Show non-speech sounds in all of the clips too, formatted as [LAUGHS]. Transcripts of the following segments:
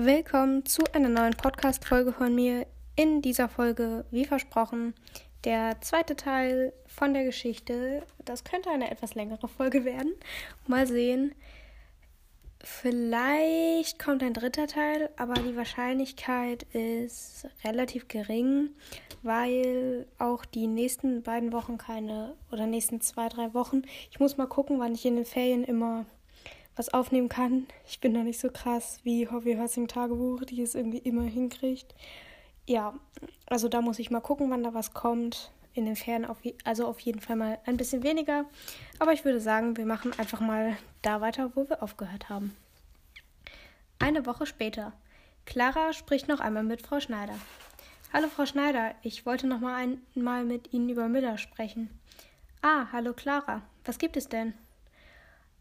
Willkommen zu einer neuen Podcast-Folge von mir. In dieser Folge, wie versprochen, der zweite Teil von der Geschichte. Das könnte eine etwas längere Folge werden. Mal sehen. Vielleicht kommt ein dritter Teil, aber die Wahrscheinlichkeit ist relativ gering, weil auch die nächsten beiden Wochen keine oder nächsten zwei, drei Wochen. Ich muss mal gucken, wann ich in den Ferien immer was aufnehmen kann. Ich bin noch nicht so krass wie Hobby Hossing Tagebuch, die es irgendwie immer hinkriegt. Ja, also da muss ich mal gucken, wann da was kommt. In den Ferien auf, also auf jeden Fall mal ein bisschen weniger. Aber ich würde sagen, wir machen einfach mal da weiter, wo wir aufgehört haben. Eine Woche später. Clara spricht noch einmal mit Frau Schneider. Hallo Frau Schneider, ich wollte noch mal einmal mit Ihnen über Miller sprechen. Ah, hallo Clara. Was gibt es denn?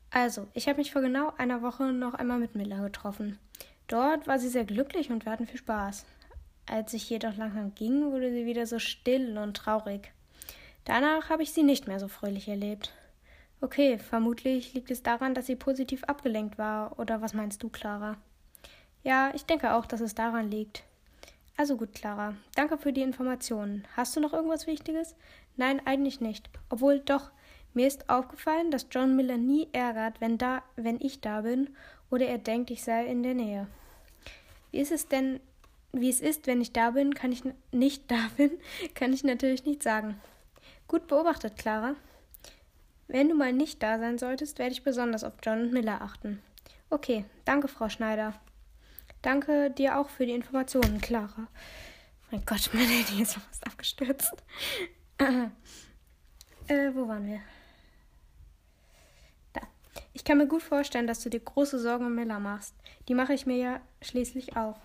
Also, ich habe mich vor genau einer Woche noch einmal mit Miller getroffen. Dort war sie sehr glücklich und wir hatten viel Spaß. Als ich jedoch langsam ging, wurde sie wieder so still und traurig. Danach habe ich sie nicht mehr so fröhlich erlebt. Okay, vermutlich liegt es daran, dass sie positiv abgelenkt war, oder was meinst du, Clara? Ja, ich denke auch, dass es daran liegt. Also gut, Clara. Danke für die Informationen. Hast du noch irgendwas Wichtiges? Nein, eigentlich nicht. Obwohl doch, mir ist aufgefallen, dass John Miller nie ärgert, wenn, da, wenn ich da bin oder er denkt, ich sei in der Nähe. Wie ist es denn, wie es ist, wenn ich da bin, kann ich nicht [LAUGHS] da bin, kann ich natürlich nicht sagen. Gut beobachtet, Clara. Wenn du mal nicht da sein solltest, werde ich besonders auf John und Miller achten. Okay, danke, Frau Schneider. Danke dir auch für die Informationen, Clara. Mein Gott, [LAUGHS] mein Handy ist fast abgestürzt. [LAUGHS] äh, wo waren wir? Ich kann mir gut vorstellen, dass du dir große Sorgen um Miller machst. Die mache ich mir ja schließlich auch.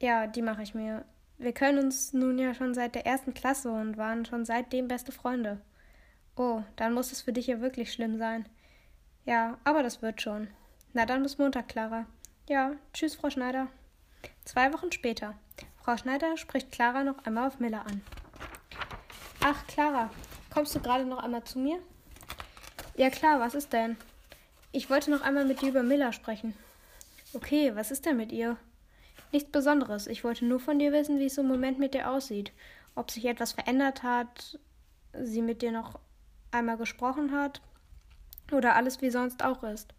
Ja, die mache ich mir. Wir können uns nun ja schon seit der ersten Klasse und waren schon seitdem beste Freunde. Oh, dann muss es für dich ja wirklich schlimm sein. Ja, aber das wird schon. Na dann bis Montag, Clara. Ja, tschüss, Frau Schneider. Zwei Wochen später. Frau Schneider spricht Clara noch einmal auf Miller an. Ach, Clara, kommst du gerade noch einmal zu mir? Ja klar, was ist denn? Ich wollte noch einmal mit dir über Miller sprechen. Okay, was ist denn mit ihr? Nichts Besonderes. Ich wollte nur von dir wissen, wie es im Moment mit dir aussieht. Ob sich etwas verändert hat, sie mit dir noch einmal gesprochen hat oder alles wie sonst auch ist.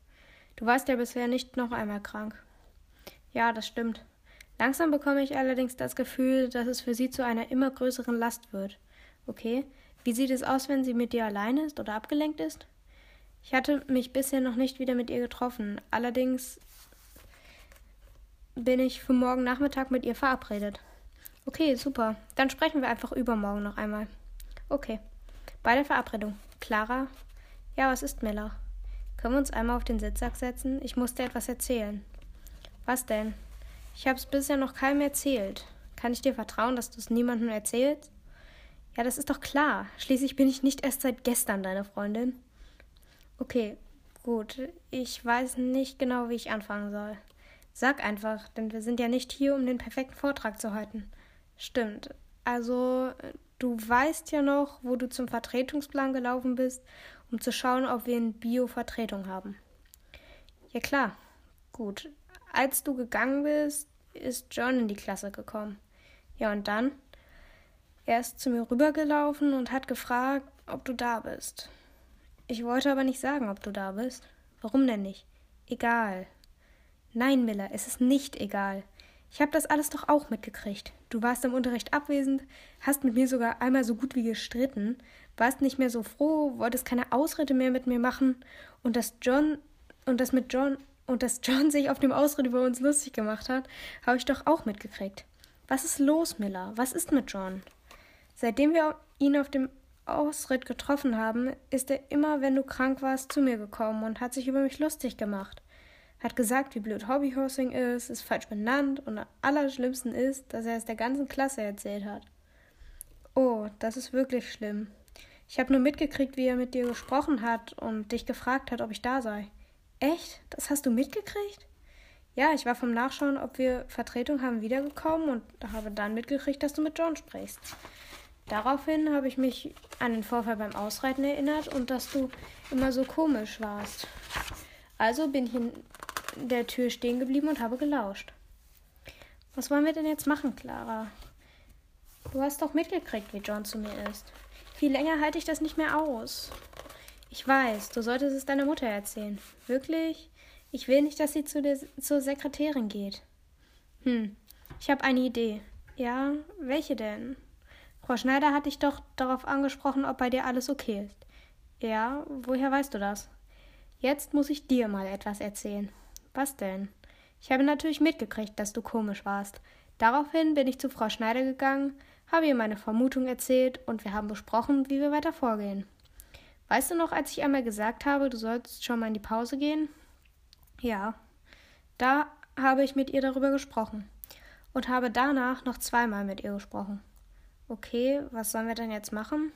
Du warst ja bisher nicht noch einmal krank. Ja, das stimmt. Langsam bekomme ich allerdings das Gefühl, dass es für sie zu einer immer größeren Last wird. Okay, wie sieht es aus, wenn sie mit dir alleine ist oder abgelenkt ist? Ich hatte mich bisher noch nicht wieder mit ihr getroffen. Allerdings bin ich für morgen Nachmittag mit ihr verabredet. Okay, super. Dann sprechen wir einfach übermorgen noch einmal. Okay. Bei der Verabredung. Clara? Ja, was ist Miller? Können wir uns einmal auf den Sitzsack setzen? Ich muss dir etwas erzählen. Was denn? Ich habe es bisher noch keinem erzählt. Kann ich dir vertrauen, dass du es niemandem erzählst? Ja, das ist doch klar. Schließlich bin ich nicht erst seit gestern deine Freundin. Okay, gut. Ich weiß nicht genau, wie ich anfangen soll. Sag einfach, denn wir sind ja nicht hier, um den perfekten Vortrag zu halten. Stimmt. Also, du weißt ja noch, wo du zum Vertretungsplan gelaufen bist, um zu schauen, ob wir in Bio Vertretung haben. Ja klar. Gut. Als du gegangen bist, ist John in die Klasse gekommen. Ja, und dann? Er ist zu mir rübergelaufen und hat gefragt, ob du da bist. Ich wollte aber nicht sagen, ob du da bist. Warum denn nicht? Egal. Nein, Miller, es ist nicht egal. Ich habe das alles doch auch mitgekriegt. Du warst im Unterricht abwesend, hast mit mir sogar einmal so gut wie gestritten, warst nicht mehr so froh, wolltest keine Ausrede mehr mit mir machen und dass John und das mit John und dass John sich auf dem Ausritt über uns lustig gemacht hat, habe ich doch auch mitgekriegt. Was ist los, Miller? Was ist mit John? Seitdem wir ihn auf dem Ausritt getroffen haben, ist er immer, wenn du krank warst, zu mir gekommen und hat sich über mich lustig gemacht. Hat gesagt, wie blöd Hobbyhorsing ist, ist falsch benannt und am allerschlimmsten ist, dass er es der ganzen Klasse erzählt hat. Oh, das ist wirklich schlimm. Ich habe nur mitgekriegt, wie er mit dir gesprochen hat und dich gefragt hat, ob ich da sei. Echt? Das hast du mitgekriegt? Ja, ich war vom Nachschauen, ob wir Vertretung haben, wiedergekommen und habe dann mitgekriegt, dass du mit John sprichst. Daraufhin habe ich mich an den Vorfall beim Ausreiten erinnert und dass du immer so komisch warst. Also bin ich in, der Tür stehen geblieben und habe gelauscht. Was wollen wir denn jetzt machen, Clara? Du hast doch mitgekriegt, wie John zu mir ist. Viel länger halte ich das nicht mehr aus. Ich weiß, du solltest es deiner Mutter erzählen. Wirklich? Ich will nicht, dass sie zu der, zur Sekretärin geht. Hm, ich habe eine Idee. Ja, welche denn? Frau Schneider hat dich doch darauf angesprochen, ob bei dir alles okay ist. Ja, woher weißt du das? Jetzt muss ich dir mal etwas erzählen. Was denn? Ich habe natürlich mitgekriegt, dass du komisch warst. Daraufhin bin ich zu Frau Schneider gegangen, habe ihr meine Vermutung erzählt und wir haben besprochen, wie wir weiter vorgehen. Weißt du noch, als ich einmal gesagt habe, du sollst schon mal in die Pause gehen? Ja. Da habe ich mit ihr darüber gesprochen und habe danach noch zweimal mit ihr gesprochen. Okay, was sollen wir denn jetzt machen?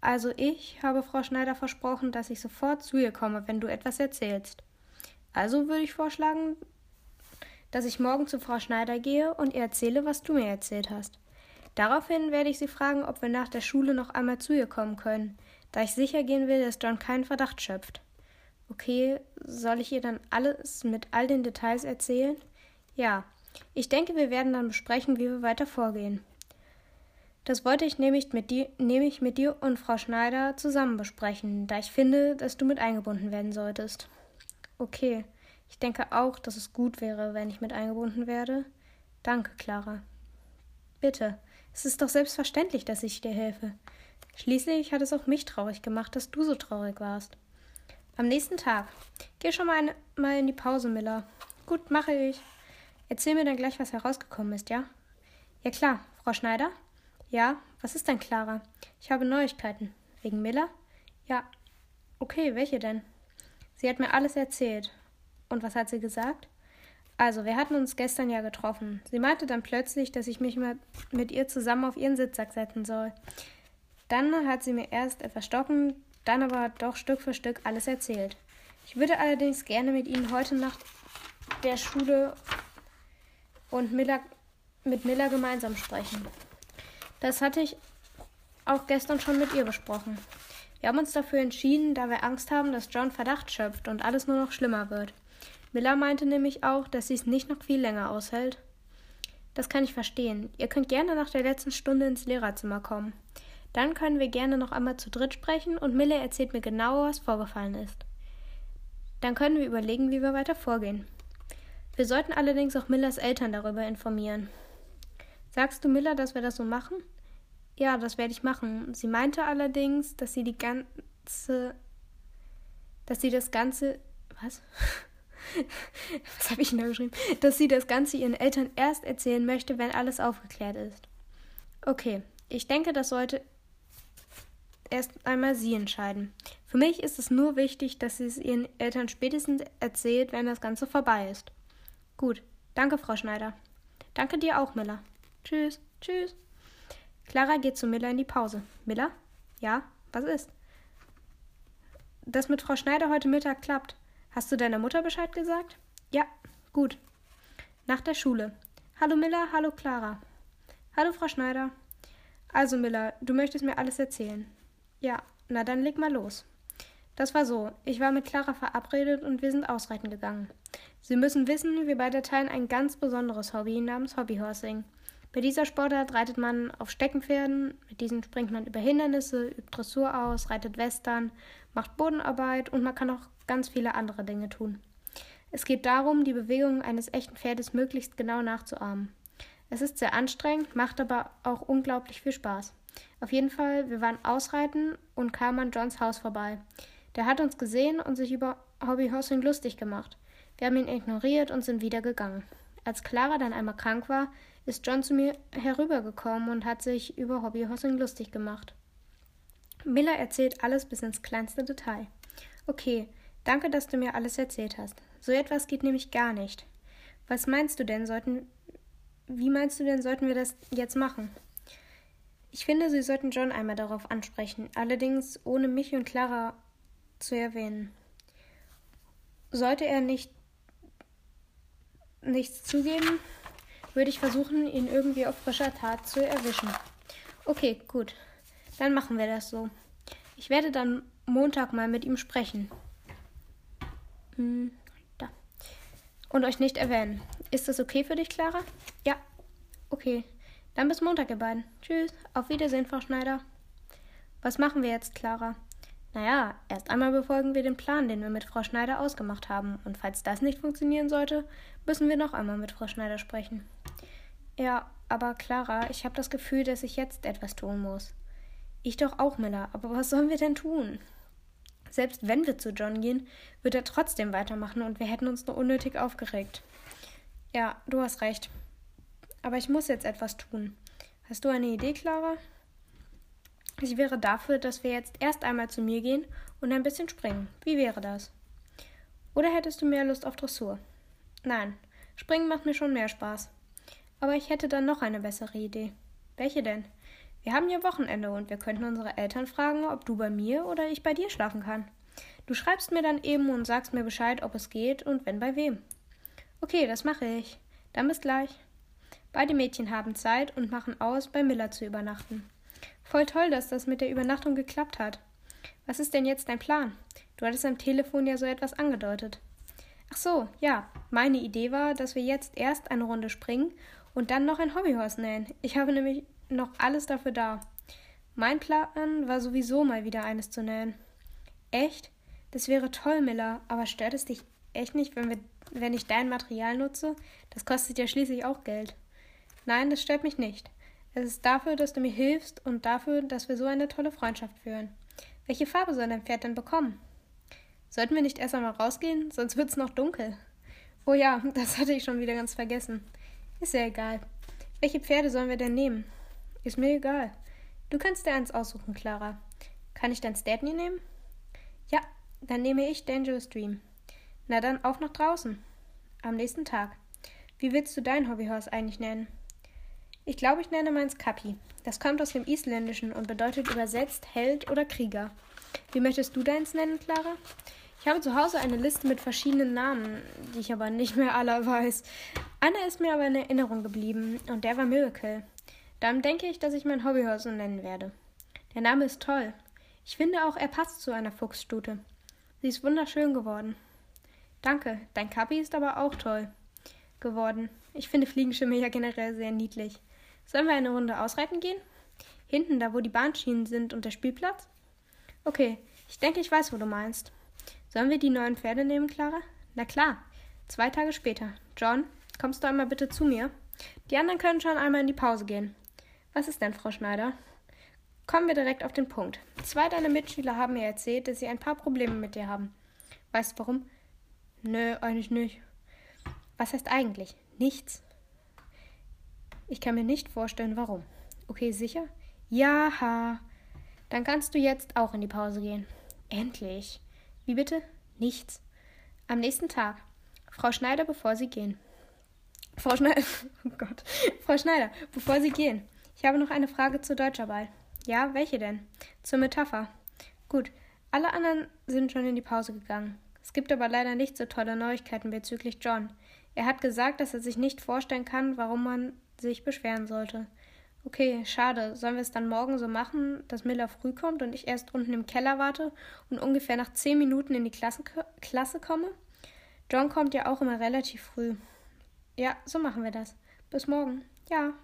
Also ich habe Frau Schneider versprochen, dass ich sofort zu ihr komme, wenn du etwas erzählst. Also würde ich vorschlagen, dass ich morgen zu Frau Schneider gehe und ihr erzähle, was du mir erzählt hast. Daraufhin werde ich sie fragen, ob wir nach der Schule noch einmal zu ihr kommen können, da ich sicher gehen will, dass John keinen Verdacht schöpft. Okay, soll ich ihr dann alles mit all den Details erzählen? Ja, ich denke, wir werden dann besprechen, wie wir weiter vorgehen. Das wollte ich nämlich mit dir, nämlich mit dir und Frau Schneider zusammen besprechen, da ich finde, dass du mit eingebunden werden solltest. Okay, ich denke auch, dass es gut wäre, wenn ich mit eingebunden werde. Danke, Clara. Bitte. Es ist doch selbstverständlich, dass ich dir helfe. Schließlich hat es auch mich traurig gemacht, dass du so traurig warst. Am nächsten Tag. Geh schon mal, eine, mal in die Pause, Miller. Gut, mache ich. Erzähl mir dann gleich, was herausgekommen ist, ja? Ja klar. Frau Schneider? Ja, was ist denn, Clara? Ich habe Neuigkeiten. Wegen Miller? Ja. Okay, welche denn? Sie hat mir alles erzählt. Und was hat sie gesagt? Also, wir hatten uns gestern ja getroffen. Sie meinte dann plötzlich, dass ich mich mit ihr zusammen auf ihren Sitzsack setzen soll. Dann hat sie mir erst etwas stocken, dann aber doch Stück für Stück alles erzählt. Ich würde allerdings gerne mit Ihnen heute nach der Schule und Miller, mit Miller gemeinsam sprechen. Das hatte ich auch gestern schon mit ihr besprochen. Wir haben uns dafür entschieden, da wir Angst haben, dass John Verdacht schöpft und alles nur noch schlimmer wird. Miller meinte nämlich auch, dass sie es nicht noch viel länger aushält. Das kann ich verstehen. Ihr könnt gerne nach der letzten Stunde ins Lehrerzimmer kommen. Dann können wir gerne noch einmal zu dritt sprechen und Miller erzählt mir genau, was vorgefallen ist. Dann können wir überlegen, wie wir weiter vorgehen. Wir sollten allerdings auch Millers Eltern darüber informieren. Sagst du Miller, dass wir das so machen? Ja, das werde ich machen. Sie meinte allerdings, dass sie die ganze. dass sie das Ganze. Was? [LAUGHS] was habe ich denn da geschrieben? Dass sie das Ganze ihren Eltern erst erzählen möchte, wenn alles aufgeklärt ist. Okay, ich denke, das sollte erst einmal sie entscheiden. Für mich ist es nur wichtig, dass sie es ihren Eltern spätestens erzählt, wenn das Ganze vorbei ist. Gut, danke, Frau Schneider. Danke dir auch, Miller. Tschüss, tschüss. Clara geht zu Miller in die Pause. Miller? Ja, was ist? Das mit Frau Schneider heute Mittag klappt. Hast du deiner Mutter Bescheid gesagt? Ja, gut. Nach der Schule. Hallo Miller, hallo Clara. Hallo Frau Schneider. Also Miller, du möchtest mir alles erzählen. Ja, na dann leg mal los. Das war so. Ich war mit Clara verabredet und wir sind ausreiten gegangen. Sie müssen wissen, wir beide teilen ein ganz besonderes Hobby namens Hobbyhorsing. Bei dieser Sportart reitet man auf Steckenpferden, mit diesen springt man über Hindernisse, übt Dressur aus, reitet Western, macht Bodenarbeit und man kann auch ganz viele andere Dinge tun. Es geht darum, die Bewegungen eines echten Pferdes möglichst genau nachzuahmen. Es ist sehr anstrengend, macht aber auch unglaublich viel Spaß. Auf jeden Fall, wir waren ausreiten und kamen an Johns Haus vorbei. Der hat uns gesehen und sich über Hobbyhorsing lustig gemacht. Wir haben ihn ignoriert und sind wieder gegangen. Als Clara dann einmal krank war, ist John zu mir herübergekommen und hat sich über Hobbyhorsing lustig gemacht. Miller erzählt alles bis ins kleinste Detail. Okay, danke, dass du mir alles erzählt hast. So etwas geht nämlich gar nicht. Was meinst du denn, sollten. Wie meinst du denn, sollten wir das jetzt machen? Ich finde, Sie sollten John einmal darauf ansprechen, allerdings ohne mich und Clara zu erwähnen. Sollte er nicht nichts zugeben, würde ich versuchen, ihn irgendwie auf frischer Tat zu erwischen. Okay, gut. Dann machen wir das so. Ich werde dann Montag mal mit ihm sprechen. Hm, da. und euch nicht erwähnen. Ist das okay für dich, Clara? Ja. Okay. Dann bis Montag, ihr beiden. Tschüss. Auf Wiedersehen, Frau Schneider. Was machen wir jetzt, Clara? Naja, erst einmal befolgen wir den Plan, den wir mit Frau Schneider ausgemacht haben. Und falls das nicht funktionieren sollte, müssen wir noch einmal mit Frau Schneider sprechen. Ja, aber Clara, ich habe das Gefühl, dass ich jetzt etwas tun muss. Ich doch auch, Miller. Aber was sollen wir denn tun? Selbst wenn wir zu John gehen, wird er trotzdem weitermachen und wir hätten uns nur unnötig aufgeregt. Ja, du hast recht. Aber ich muss jetzt etwas tun. Hast du eine Idee, Clara? Ich wäre dafür, dass wir jetzt erst einmal zu mir gehen und ein bisschen springen. Wie wäre das? Oder hättest du mehr Lust auf Dressur? Nein, springen macht mir schon mehr Spaß. Aber ich hätte dann noch eine bessere Idee. Welche denn? Wir haben ja Wochenende und wir könnten unsere Eltern fragen, ob du bei mir oder ich bei dir schlafen kann. Du schreibst mir dann eben und sagst mir Bescheid, ob es geht und wenn bei wem. Okay, das mache ich. Dann bis gleich. Beide Mädchen haben Zeit und machen aus, bei Miller zu übernachten. Voll toll, dass das mit der Übernachtung geklappt hat. Was ist denn jetzt dein Plan? Du hattest am Telefon ja so etwas angedeutet. Ach so, ja. Meine Idee war, dass wir jetzt erst eine Runde springen und dann noch ein Hobbyhorse nähen. Ich habe nämlich noch alles dafür da. Mein Plan war sowieso mal wieder eines zu nähen. Echt? Das wäre toll, Miller, aber stört es dich echt nicht, wenn, wir, wenn ich dein Material nutze? Das kostet ja schließlich auch Geld. Nein, das stört mich nicht. Es ist dafür, dass du mir hilfst und dafür, dass wir so eine tolle Freundschaft führen. Welche Farbe soll dein Pferd denn bekommen? Sollten wir nicht erst einmal rausgehen, sonst wird's noch dunkel. Oh ja, [LAUGHS] das hatte ich schon wieder ganz vergessen. Ist ja egal. Welche Pferde sollen wir denn nehmen? Ist mir egal. Du kannst dir eins aussuchen, Clara. Kann ich dann Stepney nehmen? Ja, dann nehme ich Dangerous Dream. Na dann auf nach draußen. Am nächsten Tag. Wie willst du dein Hobbyhorse eigentlich nennen? Ich glaube, ich nenne meins Kapi. Das kommt aus dem Isländischen und bedeutet übersetzt Held oder Krieger. Wie möchtest du deins nennen, Clara? Ich habe zu Hause eine Liste mit verschiedenen Namen, die ich aber nicht mehr alle weiß. Einer ist mir aber in Erinnerung geblieben und der war Miracle. Dann denke ich, dass ich mein Hobbyhaus so nennen werde. Der Name ist toll. Ich finde auch, er passt zu einer Fuchsstute. Sie ist wunderschön geworden. Danke, dein Kapi ist aber auch toll geworden. Ich finde Fliegenschimmel ja generell sehr niedlich. Sollen wir eine Runde ausreiten gehen? Hinten, da wo die Bahnschienen sind und der Spielplatz? Okay, ich denke, ich weiß, wo du meinst. Sollen wir die neuen Pferde nehmen, Clara? Na klar. Zwei Tage später. John, kommst du einmal bitte zu mir? Die anderen können schon einmal in die Pause gehen. Was ist denn, Frau Schneider? Kommen wir direkt auf den Punkt. Zwei deiner Mitschüler haben mir erzählt, dass sie ein paar Probleme mit dir haben. Weißt du warum? Nö, eigentlich nicht. Was heißt eigentlich? Nichts. Ich kann mir nicht vorstellen, warum. Okay, sicher? Ja. Dann kannst du jetzt auch in die Pause gehen. Endlich. Wie bitte? Nichts. Am nächsten Tag. Frau Schneider, bevor Sie gehen. Frau Schneider, [LAUGHS] oh Gott. Frau Schneider, bevor Sie gehen. Ich habe noch eine Frage zur Deutscharbeit. Ja, welche denn? Zur Metapher. Gut, alle anderen sind schon in die Pause gegangen. Es gibt aber leider nicht so tolle Neuigkeiten bezüglich John. Er hat gesagt, dass er sich nicht vorstellen kann, warum man sich beschweren sollte. Okay, schade. Sollen wir es dann morgen so machen, dass Miller früh kommt und ich erst unten im Keller warte und ungefähr nach zehn Minuten in die Klasse, Klasse komme? John kommt ja auch immer relativ früh. Ja, so machen wir das. Bis morgen. Ja,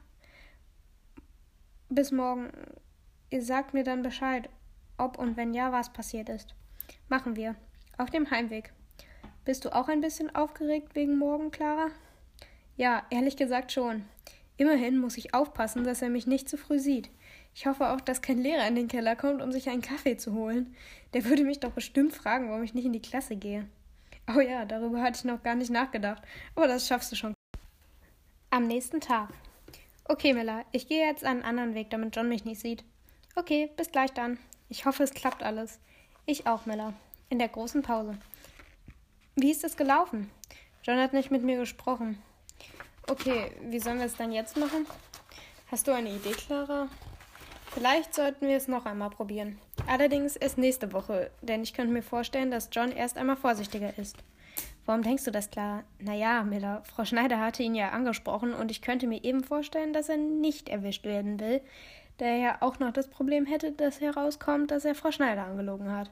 bis morgen. Ihr sagt mir dann Bescheid, ob und wenn ja, was passiert ist. Machen wir. Auf dem Heimweg. Bist du auch ein bisschen aufgeregt wegen morgen, Clara? Ja, ehrlich gesagt schon. Immerhin muss ich aufpassen, dass er mich nicht zu früh sieht. Ich hoffe auch, dass kein Lehrer in den Keller kommt, um sich einen Kaffee zu holen. Der würde mich doch bestimmt fragen, warum ich nicht in die Klasse gehe. Oh ja, darüber hatte ich noch gar nicht nachgedacht. Aber das schaffst du schon. Am nächsten Tag. Okay, Miller, ich gehe jetzt einen anderen Weg, damit John mich nicht sieht. Okay, bis gleich dann. Ich hoffe, es klappt alles. Ich auch, Miller. In der großen Pause. Wie ist es gelaufen? John hat nicht mit mir gesprochen. Okay, wie sollen wir es dann jetzt machen? Hast du eine Idee, Clara? Vielleicht sollten wir es noch einmal probieren. Allerdings erst nächste Woche, denn ich könnte mir vorstellen, dass John erst einmal vorsichtiger ist. Warum denkst du das klar? Naja, Miller, Frau Schneider hatte ihn ja angesprochen und ich könnte mir eben vorstellen, dass er nicht erwischt werden will, da er ja auch noch das Problem hätte, dass herauskommt, dass er Frau Schneider angelogen hat.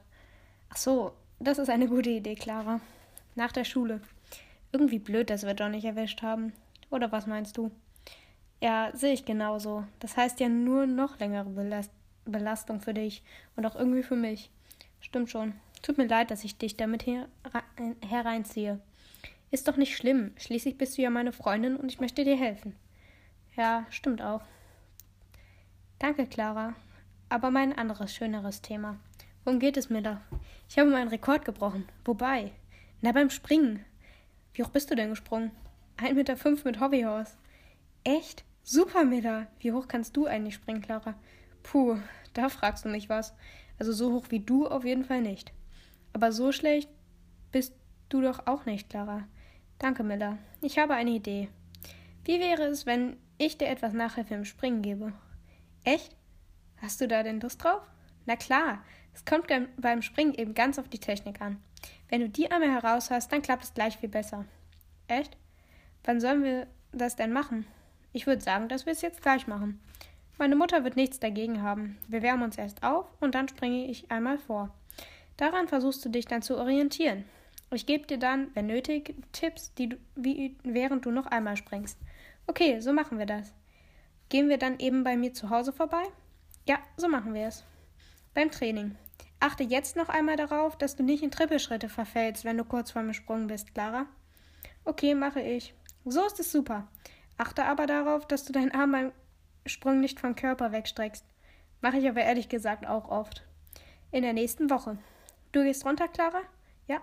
Ach so, das ist eine gute Idee, Clara. Nach der Schule. Irgendwie blöd, dass wir John nicht erwischt haben. Oder was meinst du? Ja, sehe ich genauso. Das heißt ja nur noch längere Belast Belastung für dich und auch irgendwie für mich. Stimmt schon. Tut mir leid, dass ich dich damit her hereinziehe. Ist doch nicht schlimm. Schließlich bist du ja meine Freundin und ich möchte dir helfen. Ja, stimmt auch. Danke, Clara. Aber mein anderes, schöneres Thema. Worum geht es mir da? Ich habe meinen Rekord gebrochen. Wobei? Na, beim Springen. Wie hoch bist du denn gesprungen? 1,5 Meter mit Hobbyhorse. Echt? Super, Miller. Wie hoch kannst du eigentlich springen, Clara? Puh, da fragst du mich was. Also so hoch wie du auf jeden Fall nicht. Aber so schlecht bist du doch auch nicht, Clara. Danke, Miller. Ich habe eine Idee. Wie wäre es, wenn ich dir etwas Nachhilfe im Springen gebe? Echt? Hast du da denn Lust drauf? Na klar, es kommt beim Springen eben ganz auf die Technik an. Wenn du die einmal heraus hast, dann klappt es gleich viel besser. Echt? Wann sollen wir das denn machen? Ich würde sagen, dass wir es jetzt gleich machen. Meine Mutter wird nichts dagegen haben. Wir wärmen uns erst auf und dann springe ich einmal vor. Daran versuchst du dich dann zu orientieren. Ich gebe dir dann, wenn nötig, Tipps, die du, wie, während du noch einmal springst. Okay, so machen wir das. Gehen wir dann eben bei mir zu Hause vorbei? Ja, so machen wir es. Beim Training. Achte jetzt noch einmal darauf, dass du nicht in Trippelschritte verfällst, wenn du kurz vor dem Sprung bist, Clara. Okay, mache ich. So ist es super. Achte aber darauf, dass du deinen Arm beim Sprung nicht vom Körper wegstreckst. Mache ich aber ehrlich gesagt auch oft. In der nächsten Woche. Du gehst runter, Clara? Ja.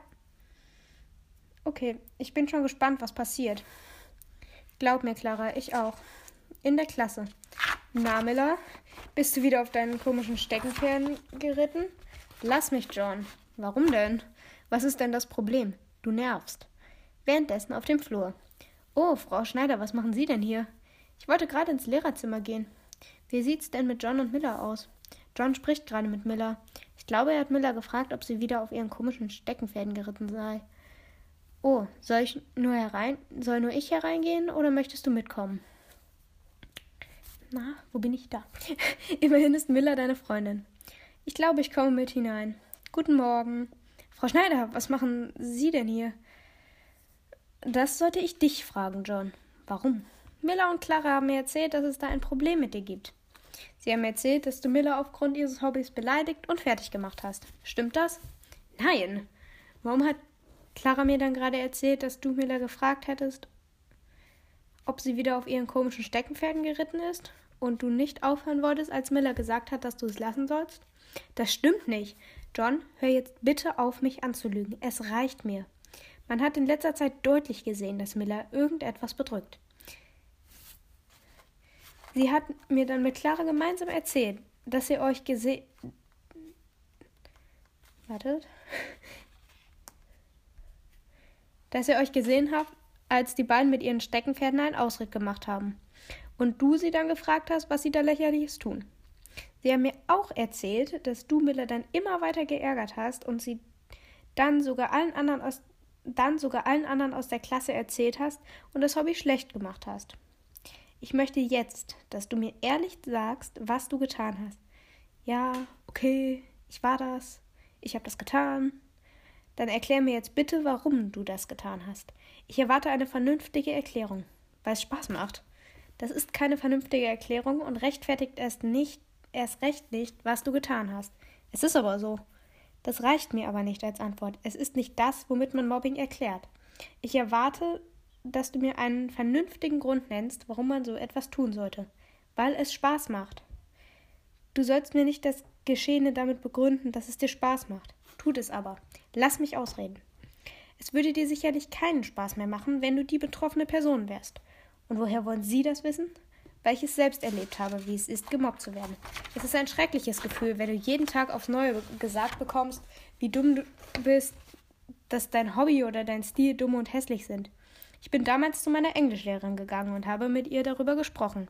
Okay, ich bin schon gespannt, was passiert. Glaub mir, Clara, ich auch. In der Klasse. Na, Miller, bist du wieder auf deinen komischen Steckenpferden geritten? Lass mich, John. Warum denn? Was ist denn das Problem? Du nervst. Währenddessen auf dem Flur. Oh, Frau Schneider, was machen Sie denn hier? Ich wollte gerade ins Lehrerzimmer gehen. Wie sieht's denn mit John und Miller aus? John spricht gerade mit Miller. Ich glaube, er hat Miller gefragt, ob sie wieder auf ihren komischen Steckenpferden geritten sei. Oh, soll ich nur herein, soll nur ich hereingehen oder möchtest du mitkommen? Na, wo bin ich da? [LAUGHS] Immerhin ist Miller deine Freundin. Ich glaube, ich komme mit hinein. Guten Morgen. Frau Schneider, was machen Sie denn hier? Das sollte ich dich fragen, John. Warum? Miller und Clara haben mir erzählt, dass es da ein Problem mit dir gibt. Sie haben mir erzählt, dass du Miller aufgrund ihres Hobbys beleidigt und fertig gemacht hast. Stimmt das? Nein. Warum hat Clara mir dann gerade erzählt, dass du Miller gefragt hättest, ob sie wieder auf ihren komischen Steckenpferden geritten ist und du nicht aufhören wolltest, als Miller gesagt hat, dass du es lassen sollst? Das stimmt nicht. John, hör jetzt bitte auf, mich anzulügen. Es reicht mir. Man hat in letzter Zeit deutlich gesehen, dass Miller irgendetwas bedrückt. Sie hat mir dann mit Clara gemeinsam erzählt, dass ihr euch gesehen. Wartet. Dass ihr euch gesehen habt, als die beiden mit ihren Steckenpferden einen Ausritt gemacht haben. Und du sie dann gefragt hast, was sie da lächerliches tun. Sie haben mir auch erzählt, dass du Miller dann immer weiter geärgert hast und sie dann sogar allen anderen aus dann sogar allen anderen aus der Klasse erzählt hast und das Hobby schlecht gemacht hast. Ich möchte jetzt, dass du mir ehrlich sagst, was du getan hast. Ja, okay, ich war das, ich habe das getan. Dann erklär mir jetzt bitte, warum du das getan hast. Ich erwarte eine vernünftige Erklärung, weil es Spaß macht. Das ist keine vernünftige Erklärung und rechtfertigt erst nicht, erst recht nicht, was du getan hast. Es ist aber so. Das reicht mir aber nicht als Antwort. Es ist nicht das, womit man Mobbing erklärt. Ich erwarte, dass du mir einen vernünftigen Grund nennst, warum man so etwas tun sollte. Weil es Spaß macht. Du sollst mir nicht das Geschehene damit begründen, dass es dir Spaß macht. Tut es aber. Lass mich ausreden. Es würde dir sicherlich keinen Spaß mehr machen, wenn du die betroffene Person wärst. Und woher wollen Sie das wissen? Weil ich es selbst erlebt habe, wie es ist, gemobbt zu werden. Es ist ein schreckliches Gefühl, wenn du jeden Tag aufs Neue gesagt bekommst, wie dumm du bist, dass dein Hobby oder dein Stil dumm und hässlich sind. Ich bin damals zu meiner Englischlehrerin gegangen und habe mit ihr darüber gesprochen.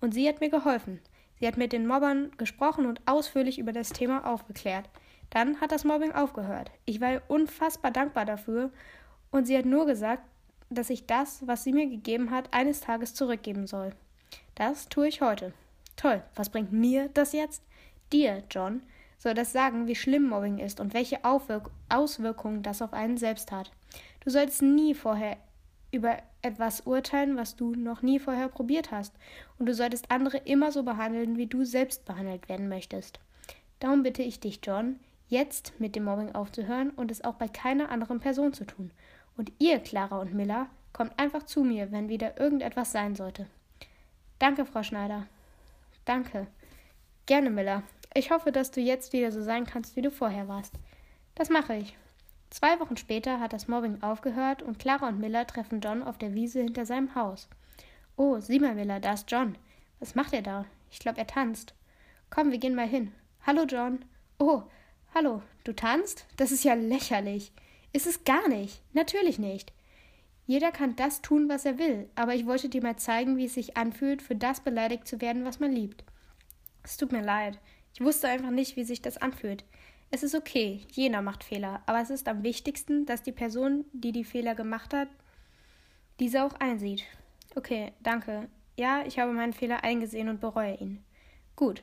Und sie hat mir geholfen. Sie hat mit den Mobbern gesprochen und ausführlich über das Thema aufgeklärt. Dann hat das Mobbing aufgehört. Ich war unfassbar dankbar dafür und sie hat nur gesagt, dass ich das, was sie mir gegeben hat, eines Tages zurückgeben soll. Das tue ich heute. Toll, was bringt mir das jetzt? Dir, John, soll das sagen, wie schlimm Mobbing ist und welche Auswirkungen das auf einen selbst hat. Du sollst nie vorher über etwas urteilen, was du noch nie vorher probiert hast. Und du solltest andere immer so behandeln, wie du selbst behandelt werden möchtest. Darum bitte ich dich, John, jetzt mit dem Mobbing aufzuhören und es auch bei keiner anderen Person zu tun. Und ihr, Clara und Miller, kommt einfach zu mir, wenn wieder irgendetwas sein sollte. Danke, Frau Schneider. Danke. Gerne, Miller. Ich hoffe, dass du jetzt wieder so sein kannst, wie du vorher warst. Das mache ich. Zwei Wochen später hat das Mobbing aufgehört und Clara und Miller treffen John auf der Wiese hinter seinem Haus. Oh, sieh mal, Miller, da ist John. Was macht er da? Ich glaube, er tanzt. Komm, wir gehen mal hin. Hallo, John. Oh, hallo, du tanzt? Das ist ja lächerlich. Ist es gar nicht. Natürlich nicht. Jeder kann das tun, was er will, aber ich wollte dir mal zeigen, wie es sich anfühlt, für das beleidigt zu werden, was man liebt. Es tut mir leid. Ich wusste einfach nicht, wie sich das anfühlt. Es ist okay, jeder macht Fehler, aber es ist am wichtigsten, dass die Person, die die Fehler gemacht hat, diese auch einsieht. Okay, danke. Ja, ich habe meinen Fehler eingesehen und bereue ihn. Gut.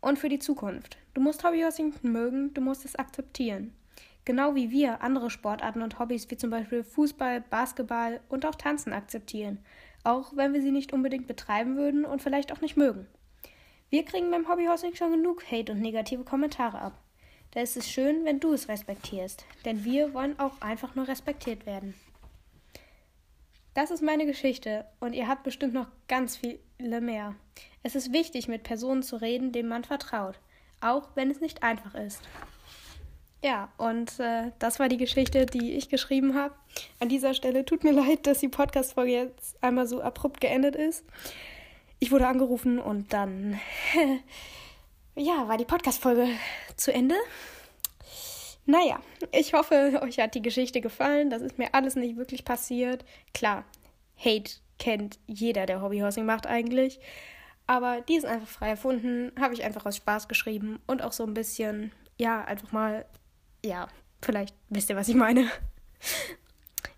Und für die Zukunft. Du musst Hobbyhorsing mögen, du musst es akzeptieren. Genau wie wir andere Sportarten und Hobbys wie zum Beispiel Fußball, Basketball und auch Tanzen akzeptieren, auch wenn wir sie nicht unbedingt betreiben würden und vielleicht auch nicht mögen. Wir kriegen beim Hobbyhorsing schon genug Hate und negative Kommentare ab. Da ist es schön, wenn du es respektierst, denn wir wollen auch einfach nur respektiert werden. Das ist meine Geschichte und ihr habt bestimmt noch ganz viele mehr. Es ist wichtig, mit Personen zu reden, denen man vertraut, auch wenn es nicht einfach ist. Ja, und äh, das war die Geschichte, die ich geschrieben habe. An dieser Stelle tut mir leid, dass die Podcast-Folge jetzt einmal so abrupt geendet ist. Ich wurde angerufen und dann [LAUGHS] ja, war die Podcast-Folge zu Ende. Naja, ich hoffe, euch hat die Geschichte gefallen. Das ist mir alles nicht wirklich passiert. Klar, Hate kennt jeder, der Hobbyhorsing macht eigentlich. Aber die ist einfach frei erfunden, habe ich einfach aus Spaß geschrieben und auch so ein bisschen, ja, einfach mal, ja, vielleicht wisst ihr, was ich meine.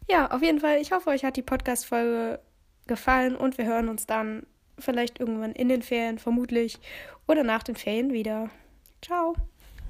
ja, auf jeden Fall, ich hoffe, euch hat die Podcast-Folge gefallen und wir hören uns dann vielleicht irgendwann in den Ferien, vermutlich, oder nach den Ferien wieder. Ciao.